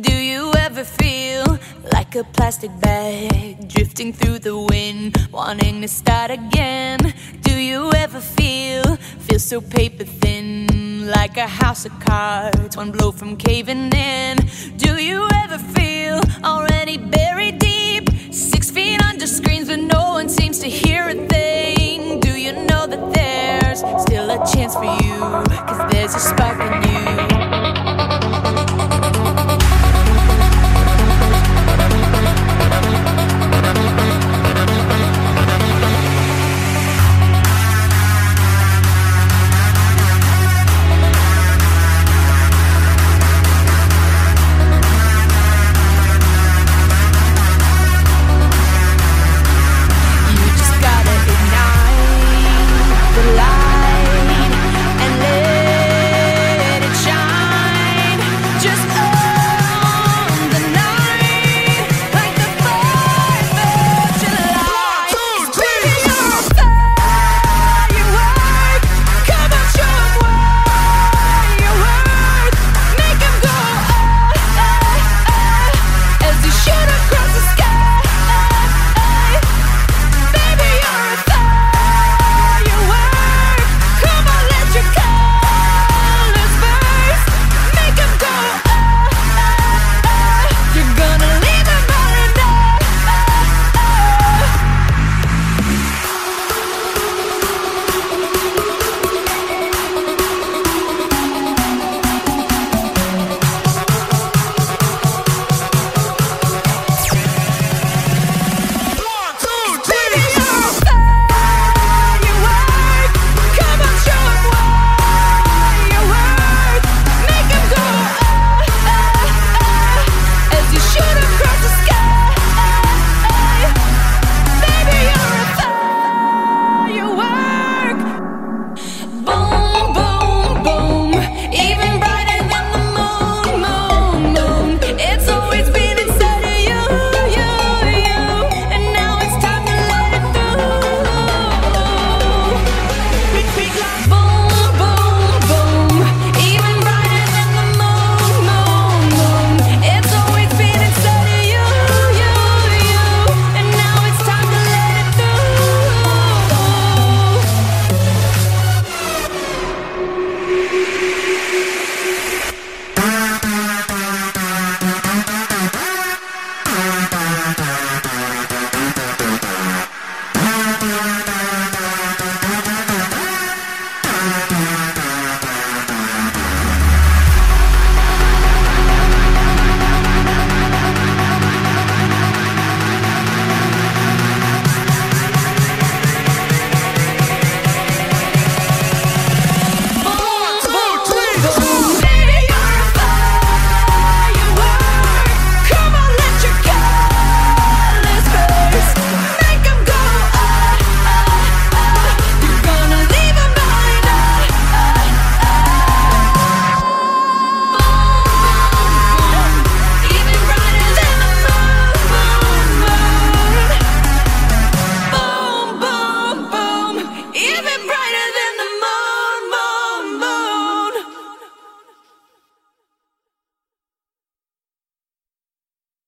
Do you ever feel like a plastic bag drifting through the wind, wanting to start again? Do you ever feel feel so paper thin, like a house of cards, one blow from caving in? Do you ever feel already buried deep, six feet under screens, but no one seems to hear a thing? Do you know that there's still a chance for you? Cause there's a spark in